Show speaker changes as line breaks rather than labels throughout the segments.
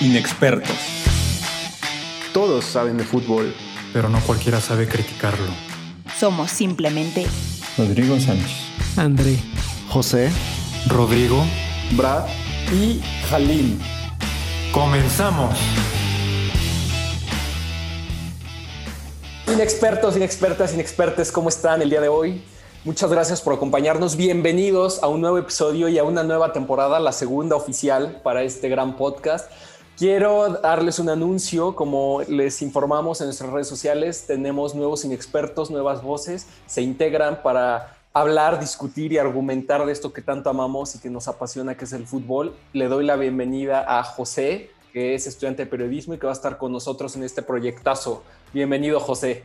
Inexpertos.
Todos saben de fútbol,
pero no cualquiera sabe criticarlo.
Somos simplemente
Rodrigo Sánchez.
André.
José,
Rodrigo.
Brad
Y Jalim.
¡Comenzamos!
Inexpertos, inexpertas, inexpertes, ¿cómo están el día de hoy? Muchas gracias por acompañarnos. Bienvenidos a un nuevo episodio y a una nueva temporada, la segunda oficial para este gran podcast. Quiero darles un anuncio, como les informamos en nuestras redes sociales, tenemos nuevos inexpertos, nuevas voces, se integran para hablar, discutir y argumentar de esto que tanto amamos y que nos apasiona, que es el fútbol. Le doy la bienvenida a José, que es estudiante de periodismo y que va a estar con nosotros en este proyectazo. Bienvenido, José.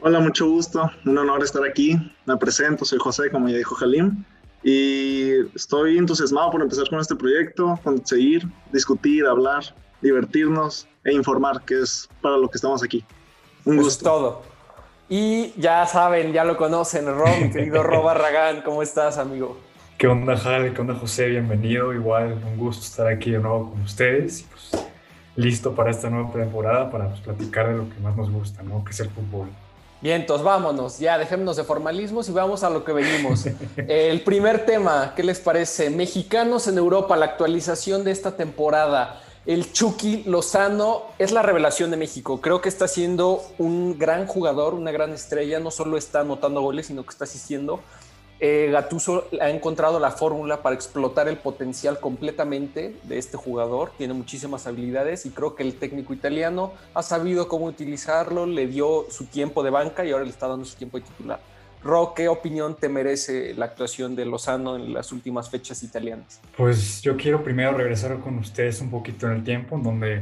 Hola, mucho gusto. Un honor estar aquí. Me presento, soy José, como ya dijo Jalim. Y estoy entusiasmado por empezar con este proyecto, conseguir, discutir, hablar, divertirnos e informar, que es para lo que estamos aquí. Un gusto.
es todo. Y ya saben, ya lo conocen, Rob, mi querido Rob Barragán, ¿cómo estás, amigo?
¿Qué onda, Jale? ¿Qué onda, José? Bienvenido. Igual, un gusto estar aquí de nuevo con ustedes. Y pues, listo para esta nueva temporada para pues, platicar de lo que más nos gusta, ¿no? Que es el fútbol.
Bien, entonces vámonos, ya dejémonos de formalismos y vamos a lo que venimos. El primer tema, ¿qué les parece? Mexicanos en Europa, la actualización de esta temporada. El Chucky Lozano es la revelación de México. Creo que está siendo un gran jugador, una gran estrella. No solo está anotando goles, sino que está asistiendo. Eh, Gattuso ha encontrado la fórmula para explotar el potencial completamente de este jugador. Tiene muchísimas habilidades y creo que el técnico italiano ha sabido cómo utilizarlo, le dio su tiempo de banca y ahora le está dando su tiempo de titular. Ro, ¿qué opinión te merece la actuación de Lozano en las últimas fechas italianas?
Pues yo quiero primero regresar con ustedes un poquito en el tiempo, en donde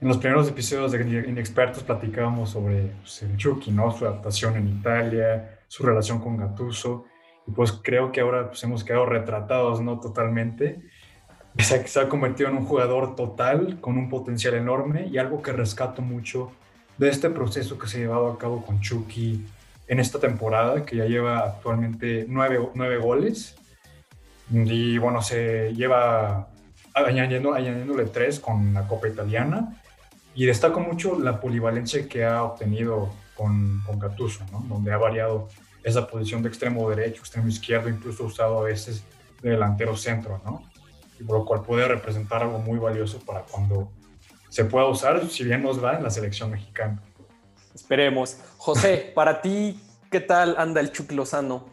en los primeros episodios de Inexpertos platicábamos sobre pues, el Chucky, ¿no? Su adaptación en Italia, su relación con Gattuso. Pues creo que ahora pues, hemos quedado retratados, ¿no? Totalmente. Se, se ha convertido en un jugador total, con un potencial enorme y algo que rescato mucho de este proceso que se ha llevado a cabo con Chucky en esta temporada, que ya lleva actualmente nueve, nueve goles. Y bueno, se lleva añadiendo, añadiéndole tres con la Copa Italiana. Y destaco mucho la polivalencia que ha obtenido con, con Gattuso, donde ha variado esa posición de extremo derecho, extremo izquierdo, incluso usado a veces de delantero centro, ¿no? Y por lo cual puede representar algo muy valioso para cuando se pueda usar, si bien nos va en la selección mexicana.
Esperemos. José, para ti, ¿qué tal anda el Chucky Lozano?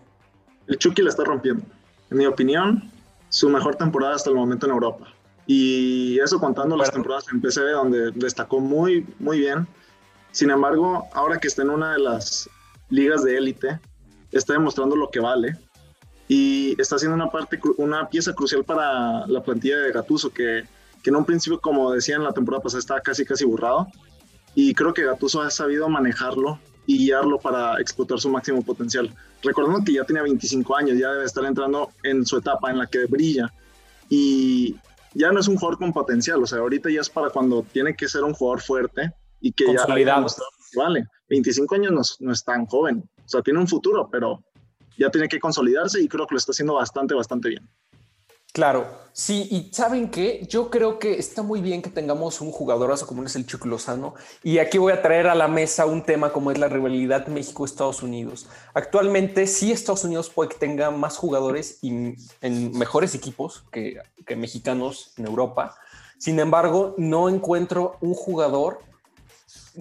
El Chucky la está rompiendo. En mi opinión, su mejor temporada hasta el momento en Europa. Y eso contando las temporadas en PCB, donde destacó muy, muy bien. Sin embargo, ahora que está en una de las ligas de élite, está demostrando lo que vale y está siendo una parte, una pieza crucial para la plantilla de Gatuso, que, que en un principio, como decía en la temporada pasada, estaba casi casi burrado. Y creo que Gatuso ha sabido manejarlo y guiarlo para explotar su máximo potencial. Recordando que ya tiene 25 años, ya debe estar entrando en su etapa en la que brilla. Y ya no es un jugador con potencial, o sea, ahorita ya es para cuando tiene que ser un jugador fuerte y que ya vale. 25 años no, no es tan joven, o sea, tiene un futuro, pero ya tiene que consolidarse y creo que lo está haciendo bastante, bastante bien.
Claro, sí, y saben qué, yo creo que está muy bien que tengamos un jugadorazo como es el Chucky Lozano, y aquí voy a traer a la mesa un tema como es la rivalidad México-Estados Unidos. Actualmente sí Estados Unidos puede que tenga más jugadores y en mejores equipos que, que mexicanos en Europa, sin embargo no encuentro un jugador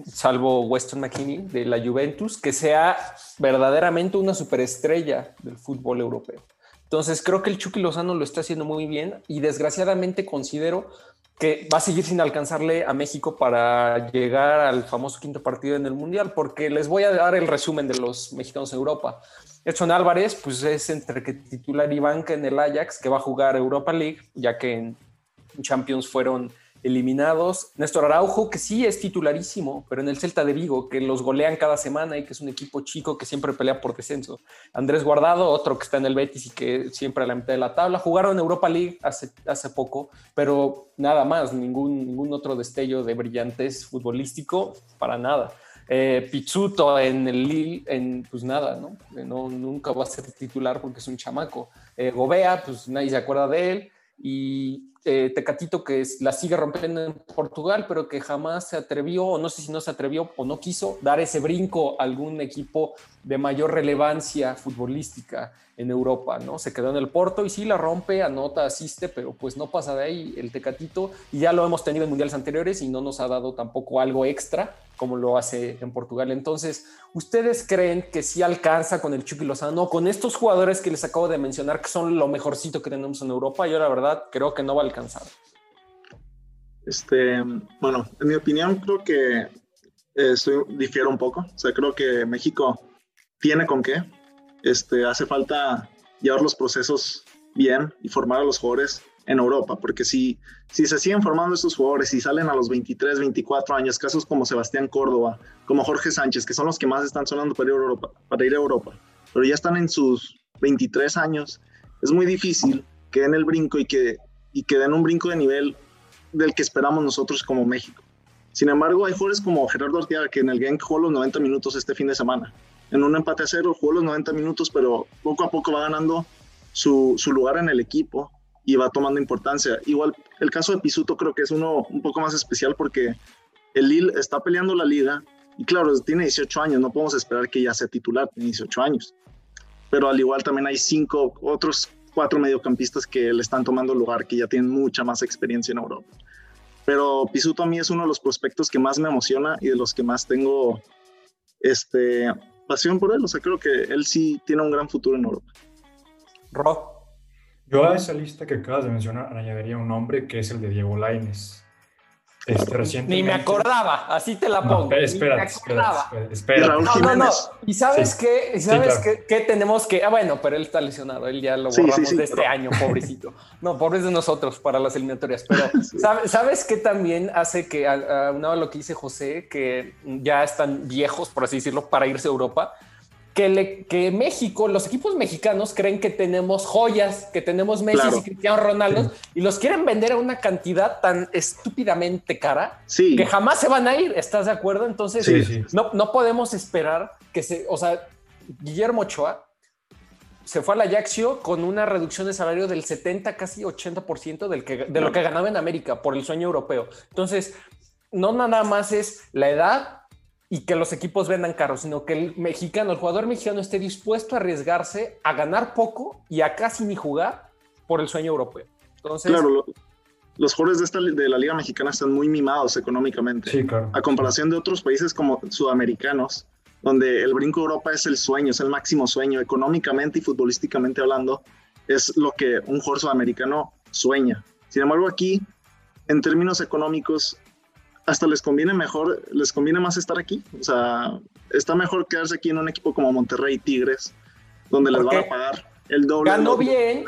salvo Weston McKinney de la Juventus, que sea verdaderamente una superestrella del fútbol europeo. Entonces creo que el Chucky Lozano lo está haciendo muy bien y desgraciadamente considero que va a seguir sin alcanzarle a México para llegar al famoso quinto partido en el Mundial, porque les voy a dar el resumen de los mexicanos en Europa. Edson Álvarez, pues es entre que titular y banca en el Ajax, que va a jugar Europa League, ya que en Champions fueron eliminados. Néstor Araujo, que sí es titularísimo, pero en el Celta de Vigo, que los golean cada semana y que es un equipo chico que siempre pelea por descenso. Andrés Guardado, otro que está en el Betis y que siempre a la mitad de la tabla. Jugaron Europa League hace, hace poco, pero nada más, ningún, ningún otro destello de brillantez futbolístico, para nada. Eh, Pizzuto en el Lille, en, pues nada, ¿no? ¿no? Nunca va a ser titular porque es un chamaco. Eh, Gobea, pues nadie se acuerda de él. Y eh, Tecatito que la sigue rompiendo en Portugal, pero que jamás se atrevió, o no sé si no se atrevió o no quiso dar ese brinco a algún equipo de mayor relevancia futbolística en Europa, ¿no? Se quedó en el Porto y sí la rompe, anota, asiste, pero pues no pasa de ahí el Tecatito y ya lo hemos tenido en mundiales anteriores y no nos ha dado tampoco algo extra como lo hace en Portugal. Entonces, ¿ustedes creen que sí alcanza con el Chucky Lozano, con estos jugadores que les acabo de mencionar que son lo mejorcito que tenemos en Europa? Yo la verdad creo que no va a alcanzar.
Este, bueno, en mi opinión creo que eh, estoy, difiero un poco. O sea, creo que México tiene con qué. Este, hace falta llevar los procesos bien y formar a los jugadores en Europa, porque si, si se siguen formando estos jugadores y salen a los 23, 24 años, casos como Sebastián Córdoba, como Jorge Sánchez, que son los que más están sonando para ir a Europa, para ir a Europa pero ya están en sus 23 años, es muy difícil que den el brinco y que, y que den un brinco de nivel del que esperamos nosotros como México. Sin embargo, hay jugadores como Gerardo Arteaga que en el game jugó los 90 minutos este fin de semana en un empate a cero, jugó los 90 minutos, pero poco a poco va ganando su, su, lugar en el equipo y va tomando importancia. Igual el caso de Pisuto creo que es uno un poco más especial porque el Lille está peleando la liga y claro, tiene 18 años, no podemos esperar que ya sea titular, tiene 18 años. Pero al igual también hay cinco, otros cuatro mediocampistas que le están tomando lugar, que ya tienen mucha más experiencia en Europa. Pero Pisuto a mí es uno de los prospectos que más me emociona y de los que más tengo este, pasión por él. O sea, creo que él sí tiene un gran futuro en Europa.
Ro.
Yo a esa lista que acabas de mencionar añadiría un nombre que es el de Diego Laines.
Este, Ni me acordaba, así te la pongo.
espera, espera, espera,
No, no, no. ¿Y sabes qué? ¿Sabes qué, tenemos que.? Ah, bueno, pero él está lesionado. Él ya lo borramos de este año, pobrecito. No, pobres de nosotros para las eliminatorias. Pero, ¿sabes, qué también hace que, aunado a lo que dice José, que ya están viejos, por así decirlo, para irse a Europa? Que, México, los equipos mexicanos creen que tenemos joyas, que tenemos Messi y Cristiano Ronaldo y los quieren vender a una cantidad tan estúpidamente cara que jamás se van a ir. ¿Estás de acuerdo? Entonces, no, no podemos esperar que se, o sea, Guillermo Ochoa se fue al Ajaxio con una reducción de salario del 70, casi 80% del que, de lo que ganaba en América por el sueño europeo. Entonces, no nada más es la edad y que los equipos vendan caros, sino que el mexicano, el jugador mexicano esté dispuesto a arriesgarse a ganar poco y a casi ni jugar por el sueño europeo. Entonces,
claro, los jugadores de, esta, de la Liga Mexicana están muy mimados económicamente.
Sí, claro.
A comparación de otros países como sudamericanos, donde el brinco Europa es el sueño, es el máximo sueño, económicamente y futbolísticamente hablando, es lo que un jugador sudamericano sueña. Sin embargo, aquí, en términos económicos, hasta les conviene mejor, les conviene más estar aquí. O sea, está mejor quedarse aquí en un equipo como Monterrey Tigres, donde les van a pagar el doble.
Gano bien,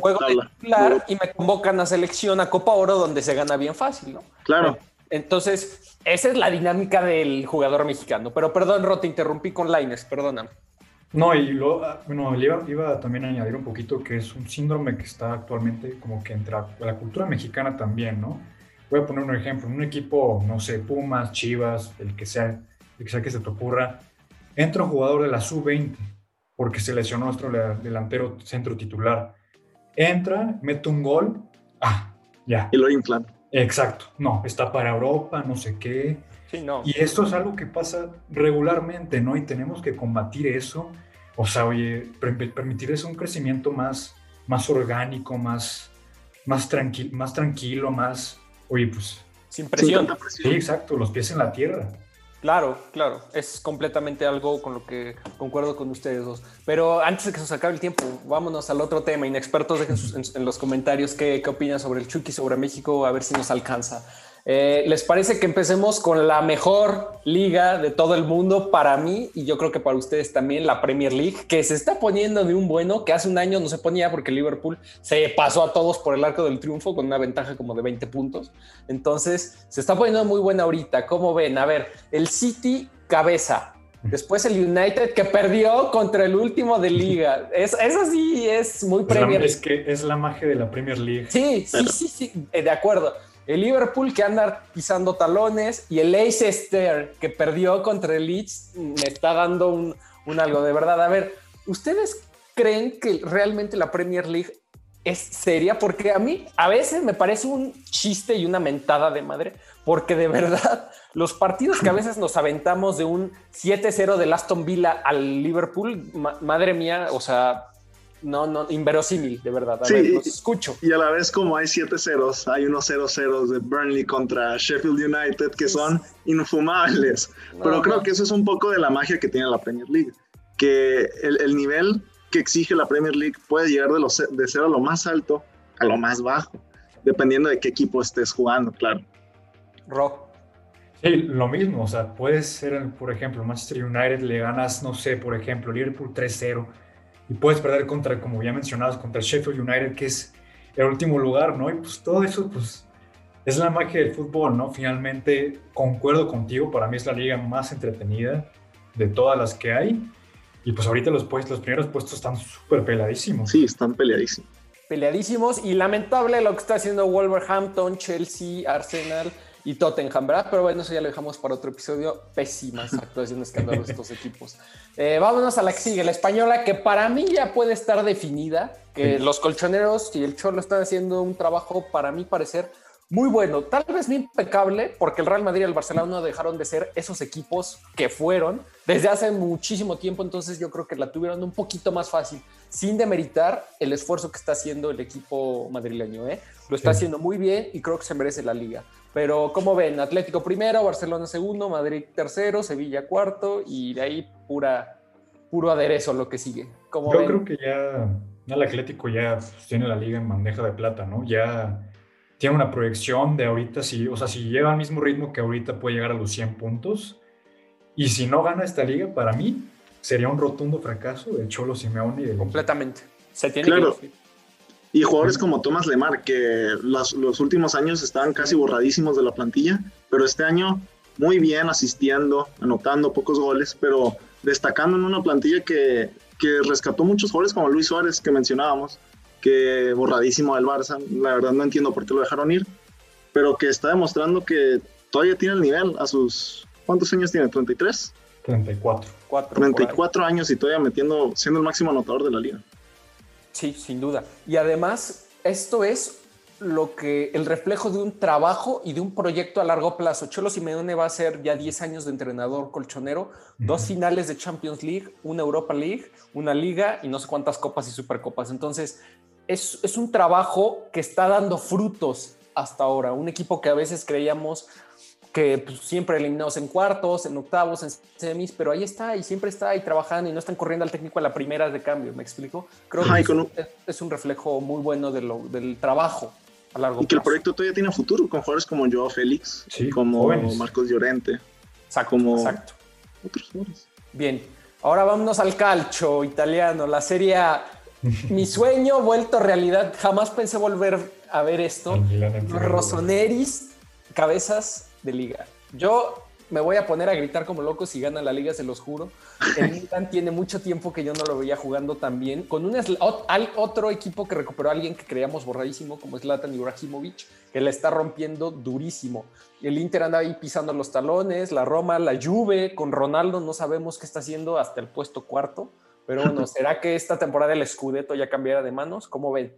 juego titular y me convocan a selección a Copa Oro, donde se gana bien fácil, ¿no?
Claro.
Entonces, esa es la dinámica del jugador mexicano. Pero perdón, Ro, te interrumpí con Laines, perdóname.
No, y lo, ah, bueno, iba, iba, también a añadir un poquito que es un síndrome que está actualmente como que entra la cultura mexicana también, ¿no? Voy a poner un ejemplo, un equipo, no sé, Pumas, Chivas, el que sea, el que sea que se te ocurra, entra un jugador de la sub-20 porque se lesionó nuestro delantero centro titular. Entra, mete un gol, ah, ya.
Y lo inflan.
Exacto, no, está para Europa, no sé qué.
Sí, no.
Y esto es algo que pasa regularmente, ¿no? Y tenemos que combatir eso. O sea, oye, permitir eso un crecimiento más, más orgánico, más, más, más tranquilo, más, Oye, pues.
Sin presión.
Sí, exacto, los pies en la tierra.
Claro, claro, es completamente algo con lo que concuerdo con ustedes dos. Pero antes de que se nos acabe el tiempo, vámonos al otro tema. Inexpertos, dejen en, los comentarios qué, qué opinan sobre el Chucky, sobre México, a ver si nos alcanza. Eh, ¿Les parece que empecemos con la mejor liga de todo el mundo para mí y yo creo que para ustedes también, la Premier League, que se está poniendo de un bueno que hace un año no se ponía porque Liverpool se pasó a todos por el arco del triunfo con una ventaja como de 20 puntos. Entonces, se está poniendo muy buena ahorita. ¿Cómo ven? A ver, el City cabeza. Después el United que perdió contra el último de liga. Es, eso sí es muy Premier.
Es, que es la magia de la Premier League.
Sí, sí, sí, sí, de acuerdo el Liverpool que anda pisando talones y el Leicester que perdió contra el Leeds me está dando un, algo de verdad. A ver, ¿ustedes creen que realmente la Premier League es seria porque a mí a veces me parece un chiste y una mentada de madre, porque de verdad los partidos que a veces nos aventamos de un 7-0 del Aston Villa al Liverpool, ma- madre mía, o sea, no, no, inverosímil, de verdad. A
Sí,
ver, los escucho.
Y a la vez, como hay 7 ceros, hay unos 0 ceros de Burnley contra Sheffield United que son infumables. Pero creo
no.
que eso es un poco de la magia que tiene la Premier League. Que el, el nivel que exige la Premier League puede llegar de, los, de ser a lo más alto a lo más bajo, dependiendo de qué equipo estés jugando, claro.
Ro.
Sí, lo mismo, o sea, puedes ser, por ejemplo, Manchester United le ganas, no sé, por ejemplo, Liverpool 3-0 y puedes perder contra, como ya mencionabas, contra el Sheffield United, que es el último lugar, ¿no? Y pues todo eso, pues, es la magia del fútbol, ¿no? Finalmente, concuerdo contigo, para mí es la liga más entretenida de todas las que hay. Y pues ahorita los, puestos, los primeros puestos están súper peladísimos.
Sí, están peleadísimos.
Peleadísimos y lamentable lo que está haciendo Wolverhampton, Chelsea, Arsenal y Tottenham, ¿verdad? Pero bueno, eso ya lo dejamos para otro episodio. Pésimas actuaciones que han dado estos equipos. Eh, vámonos a la que sigue, la española, que para mí ya puede estar definida, que
Sí.
los colchoneros y el Cholo están haciendo un trabajo, para mí parecer, muy bueno, tal vez no impecable, porque el Real Madrid y el Barcelona no dejaron de ser esos equipos que fueron desde hace muchísimo tiempo, entonces yo creo que la tuvieron un poquito más fácil, sin demeritar el esfuerzo que está haciendo el equipo madrileño. ¿eh? Lo está
Sí.
haciendo muy bien y creo que se merece la liga. Pero como ven, Atlético primero, Barcelona segundo, Madrid tercero, Sevilla cuarto y de ahí pura, puro aderezo lo que sigue. Como
Yo
ven?
creo que ya, el Atlético ya tiene la liga en bandeja de plata, ¿no? Ya tiene una proyección de ahorita, si, o sea, si lleva al mismo ritmo que ahorita puede llegar a los 100 puntos. Y si no gana esta liga, para mí sería un rotundo fracaso de Cholo Simeone y de
completamente. Se tiene
Claro.
que
Y jugadores como Thomas Lemar, que los, los últimos años estaban casi borradísimos de la plantilla, pero este año muy bien asistiendo, anotando pocos goles, pero destacando en una plantilla que, que rescató muchos jugadores como Luis Suárez, que mencionábamos, que borradísimo del Barça, la verdad no entiendo por qué lo dejaron ir, pero que está demostrando que todavía tiene el nivel a sus... ¿Cuántos años tiene? ¿33?
34.
cuatro. por ahí.
34 años y todavía metiendo, siendo el máximo anotador de la liga.
Sí, sin duda. Y además, esto es lo que el reflejo de un trabajo y de un proyecto a largo plazo. Cholo Simeone va a ser ya 10 años de entrenador colchonero, dos finales de Champions League, una Europa League, una liga y no sé cuántas copas y supercopas. Entonces, es, es un trabajo que está dando frutos hasta ahora. Un equipo que a veces creíamos que pues, siempre eliminados en cuartos, en octavos, en semis, pero ahí está y siempre está ahí trabajando y no están corriendo al técnico a la primera de cambio, ¿me explico? Creo
Ajá,
que es,
con
un, es- es un reflejo muy bueno de lo, del trabajo a largo
Y que el
plazo.
proyecto todavía tiene futuro con jugadores como Joao Félix,
Sí,
como
jóvenes.
Marcos Llorente,
Exacto,
como-
exacto.
otros jugadores.
Bien, ahora vámonos al calcio italiano, la serie A. Mi sueño vuelto realidad, jamás pensé volver a ver esto. Rosoneris, cabezas de liga. Yo me voy a poner a gritar como loco si gana la liga, se los juro. El Milan tiene mucho tiempo que yo no lo veía jugando tan bien. Con un al- otro equipo que recuperó a alguien que creíamos borradísimo, como Zlatan Ibrahimovic, que la está rompiendo durísimo. El Inter anda ahí pisando los talones, la Roma, la Juve, con Ronaldo no sabemos qué está haciendo hasta el puesto cuarto. Pero bueno, ¿será que esta temporada el Scudetto ya cambiará de manos? ¿Cómo ven?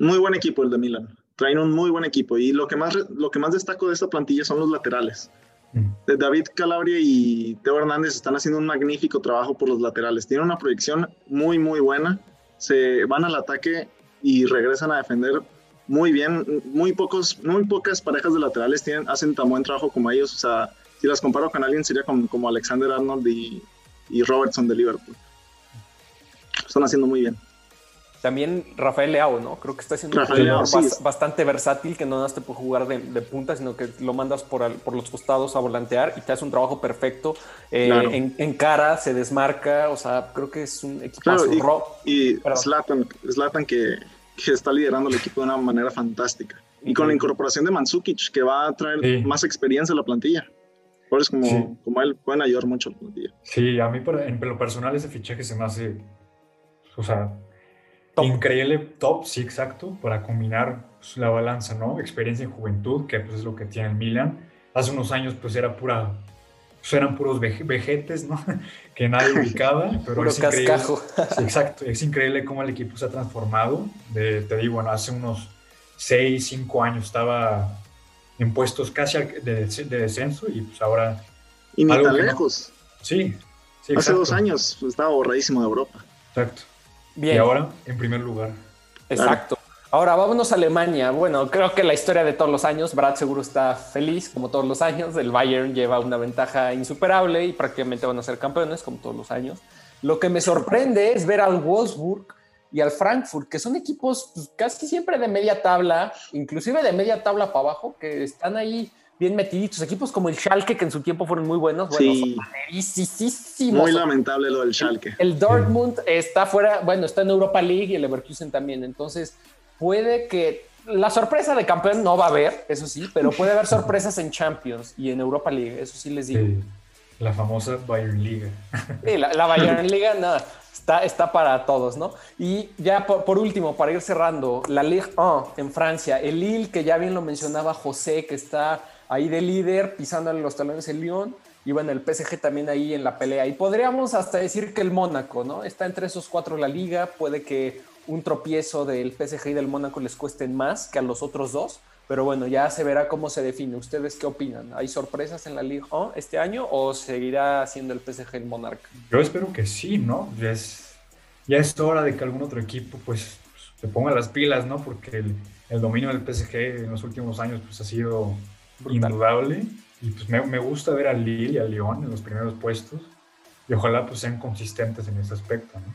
Muy buen equipo el de Milan. Traen un muy buen equipo. Y lo que más, lo que más destaco de esta plantilla son los laterales. De David Calabria y Teo Hernández están haciendo un magnífico trabajo por los laterales. Tienen una proyección muy, muy buena. Se van al ataque y regresan a defender muy bien. Muy, pocos, muy pocas parejas de laterales tienen, hacen tan buen trabajo como ellos. O sea, si las comparo con alguien, sería como, como Alexander Arnold y, y Robertson de Liverpool. Están haciendo muy bien.
También Rafael Leao, ¿no? Creo que está siendo un
Rafael
jugador
Leao,
bas- bastante versátil, que no nada más te puede jugar de, de punta, sino que lo mandas por, al- por los costados a volantear y te hace un trabajo perfecto. Eh,
Claro.
en, en cara, se desmarca, o sea, creo que es un equipazo.
Claro, y- Y. Zlatan, Zlatan que, que está liderando el equipo de una manera fantástica. Y con la incorporación de Mandzukic, que va a traer
Sí.
más experiencia a la plantilla. Jugadores como,
Sí.
como él pueden ayudar mucho a la plantilla.
Sí, a mí por- en lo personal ese fichaje se me hace, o sea,
Top.
increíble, top, sí, exacto, para combinar pues, la balanza, ¿no? Experiencia en juventud, que pues es lo que tiene el Milan. Hace unos años pues era pura pues eran puros vejetes, ¿no? que nadie ubicaba, pero
Puro
es increíble.
cascajo.
Sí, exacto, es increíble cómo el equipo se ha transformado. De, te digo, bueno, hace unos 6, 5 años estaba en puestos casi de, de descenso y pues ahora
Y ni
Algo
tan
no-
lejos.
sí. sí
Hace
exacto,
dos años estaba borradísimo de Europa.
Exacto.
Bien.
Y ahora en primer lugar.
Exacto. Ahora vámonos a Alemania. Bueno, creo que la historia de todos los años, Brad seguro está feliz, como todos los años. El Bayern lleva una ventaja insuperable y prácticamente van a ser campeones, como todos los años. Lo que me sorprende es ver al Wolfsburg y al Frankfurt, que son equipos pues, casi siempre de media tabla, inclusive de media tabla para abajo, que están ahí bien metiditos. Equipos como el Schalke, que en su tiempo fueron muy buenos, bueno,
Sí.
son.
Muy lamentable lo del Schalke.
El Dortmund está fuera, bueno, está en Europa League y el Leverkusen también. Entonces, puede que la sorpresa de campeón no va a haber, eso sí, pero puede haber sorpresas en Champions y en Europa League, eso sí les digo.
Sí, la famosa Bayern Liga.
Sí, la, la Bayern Liga, nada, está, está para todos, ¿no? Y ya por, por último, para ir cerrando, la Ligue 1 en Francia, el Lille, que ya bien lo mencionaba José, que está ahí de líder, pisándole los talones el Lyon, y bueno, el PSG también ahí en la pelea. Y podríamos hasta decir que el Mónaco, ¿no? Está entre esos cuatro la liga, puede que un tropiezo del PSG y del Mónaco les cuesten más que a los otros dos, pero bueno, ya se verá cómo se define. ¿Ustedes qué opinan? ¿Hay sorpresas en la Ligue 1 este año o seguirá siendo el PSG el monarca?
Yo espero que sí, ¿no? Ya es, ya es hora de que algún otro equipo pues se ponga las pilas, ¿no? Porque el, el dominio del PSG en los últimos años pues ha sido
Brutal.
indudable y pues me, me gusta ver al Lille y al Lyon en los primeros puestos y ojalá pues sean consistentes en ese aspecto, ¿no?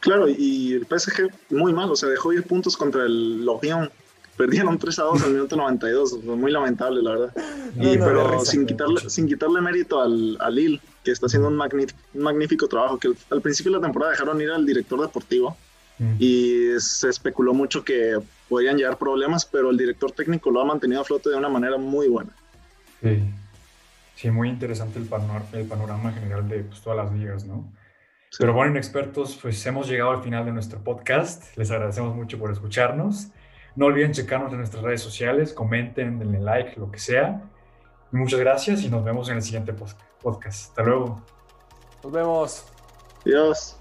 Claro, y el PSG muy mal, o sea, dejó ir puntos contra el Lorient. Perdieron 3 a 2 al minuto 92, fue muy lamentable, la verdad.
No,
Y,
no,
pero
risa.
sin quitarle, sin quitarle mérito al, al Lille, que está haciendo un, magni- un magnífico trabajo, que al, al principio de la temporada dejaron ir al director deportivo
Mm.
y se especuló mucho que podrían llegar problemas, pero el director técnico lo ha mantenido a flote de una manera muy buena.
Sí. Sí, muy interesante el, panor- el panorama general de pues, todas las ligas, ¿no?
Sí.
Pero bueno, inexpertos, pues hemos llegado al final de nuestro podcast. Les agradecemos mucho por escucharnos. No olviden checarnos en nuestras redes sociales, comenten, denle like, lo que sea. Muchas gracias y nos vemos en el siguiente podcast. Hasta luego.
Nos vemos.
Adiós.